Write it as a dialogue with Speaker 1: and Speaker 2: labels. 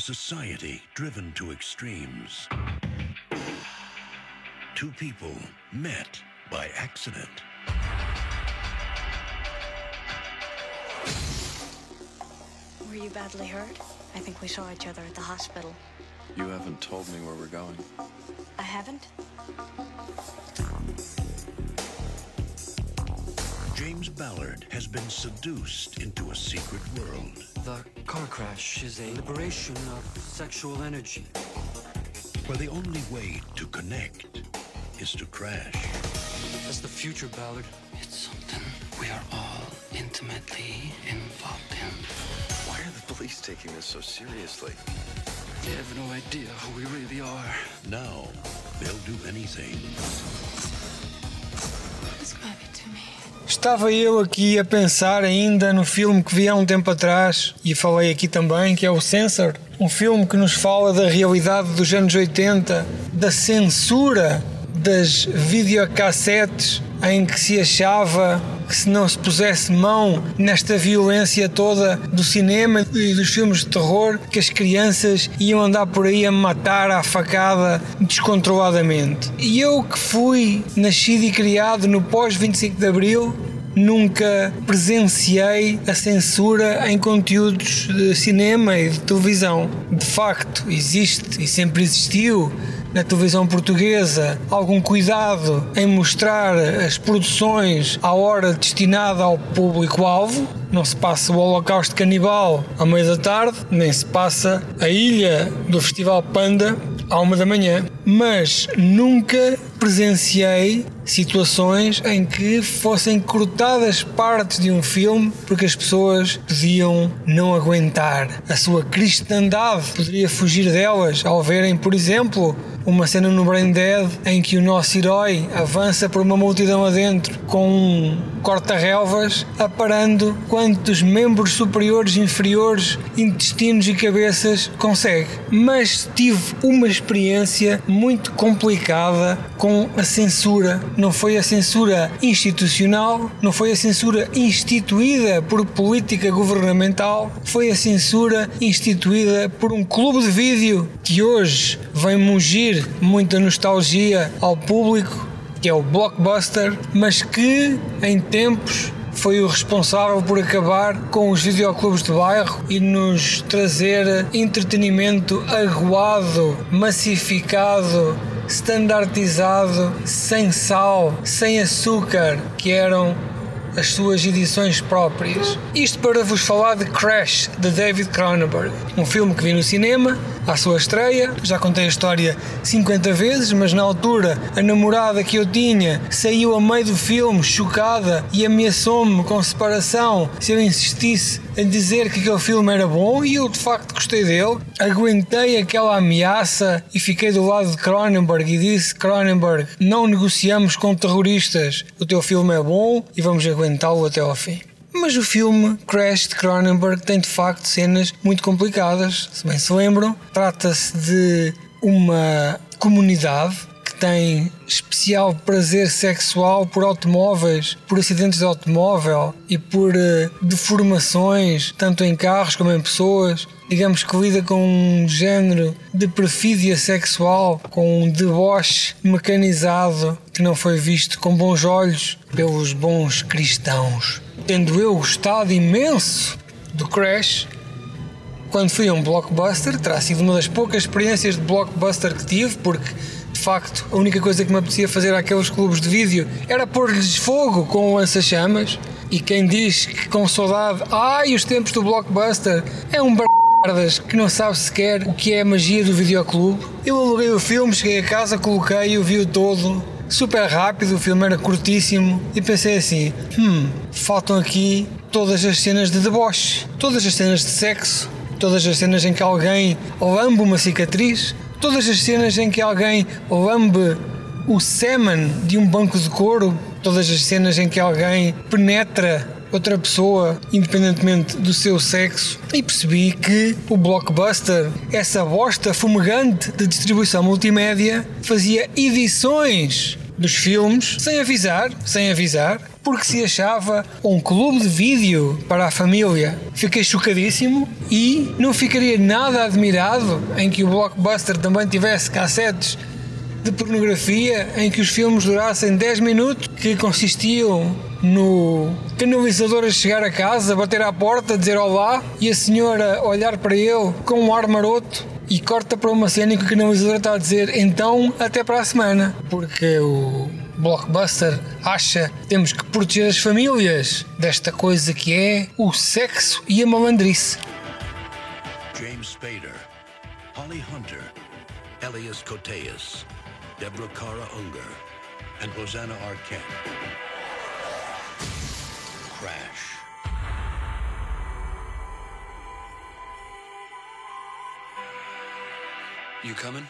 Speaker 1: society driven to extremes. Two people met by accident.
Speaker 2: Were you badly hurt? I think we saw each other at the hospital.
Speaker 3: You haven't told me where we're going.
Speaker 2: I haven't?
Speaker 1: James Ballard has been seduced into a secret world.
Speaker 4: The car crash is a liberation of sexual energy.
Speaker 1: Where the only way to connect is to crash.
Speaker 4: That's the future, Ballard.
Speaker 5: It's something we are all intimately involved in.
Speaker 3: Why are the police taking this so seriously?
Speaker 5: They have no idea who we really are.
Speaker 1: Now, they'll do anything.
Speaker 6: Estava eu aqui a pensar ainda no filme que vi há um tempo atrás e falei aqui também, que é o Censor, um filme que nos fala da realidade dos anos 80, da censura das videocassetes em que se achava que se não se pusesse mão nesta violência toda do cinema e dos filmes de terror, que as crianças iam andar por aí a matar à facada descontroladamente. E eu que fui nascido e criado no pós-25 de Abril, nunca presenciei a censura em conteúdos de cinema e de televisão. De facto, existe e sempre existiu na televisão portuguesa algum cuidado em mostrar as produções à hora destinada ao público-alvo. Não se passa o Holocausto Canibal à meia da tarde, nem se passa a ilha do Festival Panda à uma da manhã. Mas nunca presenciei situações em que fossem cortadas partes de um filme porque as pessoas podiam não aguentar. A sua cristandade poderia fugir delas ao verem, por exemplo, uma cena no Brain Dead em que o nosso herói avança por uma multidão adentro com um corta-relvas aparando quantos membros superiores, inferiores, intestinos e cabeças consegue. Mas tive uma experiência muito complicada com a censura. Não foi a censura institucional, não foi a censura instituída por política governamental, foi a censura instituída por um clube de vídeo que hoje vem mugir muita nostalgia ao público, que é o Blockbuster, mas que em tempos foi o responsável por acabar com os videoclubes de bairro e nos trazer entretenimento aguado, massificado, standardizado, sem sal, sem açúcar, que eram as suas edições próprias. Isto para vos falar de Crash, de David Cronenberg, um filme que vi no cinema, à sua estreia. Já contei a história 50 vezes, mas na altura a namorada que eu tinha saiu a meio do filme, chocada, e ameaçou-me com separação se eu insistisse em dizer que aquele filme era bom e eu de facto gostei dele. Aguentei aquela ameaça e fiquei do lado de Cronenberg e disse: Cronenberg, não negociamos com terroristas. O teu filme é bom e vamos aguentá-lo até ao fim. Mas o filme Crash de Cronenberg tem de facto cenas muito complicadas. Se bem se lembram, trata-se de uma comunidade tem especial prazer sexual por automóveis, por acidentes de automóvel e por uh, deformações, tanto em carros como em pessoas. Digamos que lida com um género de perfídia sexual, com um deboche mecanizado que não foi visto com bons olhos pelos bons cristãos tendo eu gostado imenso do Crash, quando fui a um blockbuster, terá sido uma das poucas experiências de blockbuster que tive, porque facto a única coisa que me apetecia fazer àqueles clubes de vídeo era pôr-lhes fogo com lança-chamas. E quem diz que com saudade, ai, os tempos do blockbuster, é um bardas que não sabe sequer o que é a magia do videoclube. Eu aluguei o filme, cheguei a casa, coloquei-o, vi-o todo, super rápido, o filme era curtíssimo e pensei assim: hum, faltam aqui todas as cenas de deboche, todas as cenas de sexo, todas as cenas em que alguém lambe uma cicatriz, todas as cenas em que alguém lambe o semen de um banco de couro, todas as cenas em que alguém penetra outra pessoa, independentemente do seu sexo, e percebi que o Blockbuster, essa bosta fumegante de distribuição multimédia, fazia edições dos filmes sem avisar, sem avisar, porque se achava um clube de vídeo para a família. Fiquei chocadíssimo e não ficaria nada admirado em que o Blockbuster também tivesse cassetes de pornografia em que os filmes durassem 10 minutos, que consistiam no canalizador a chegar a casa, bater à porta, dizer olá e a senhora olhar para ele com um ar maroto e corta para uma cena em que o canalizador está a dizer então até para a semana, porque o Blockbuster acha que temos que proteger as famílias desta coisa que é o sexo e a malandrice.
Speaker 1: James Spader, Holly Hunter, Elias Koteas, Deborah Kara Unger, and Rosanna Arquette. Crash.
Speaker 4: You coming?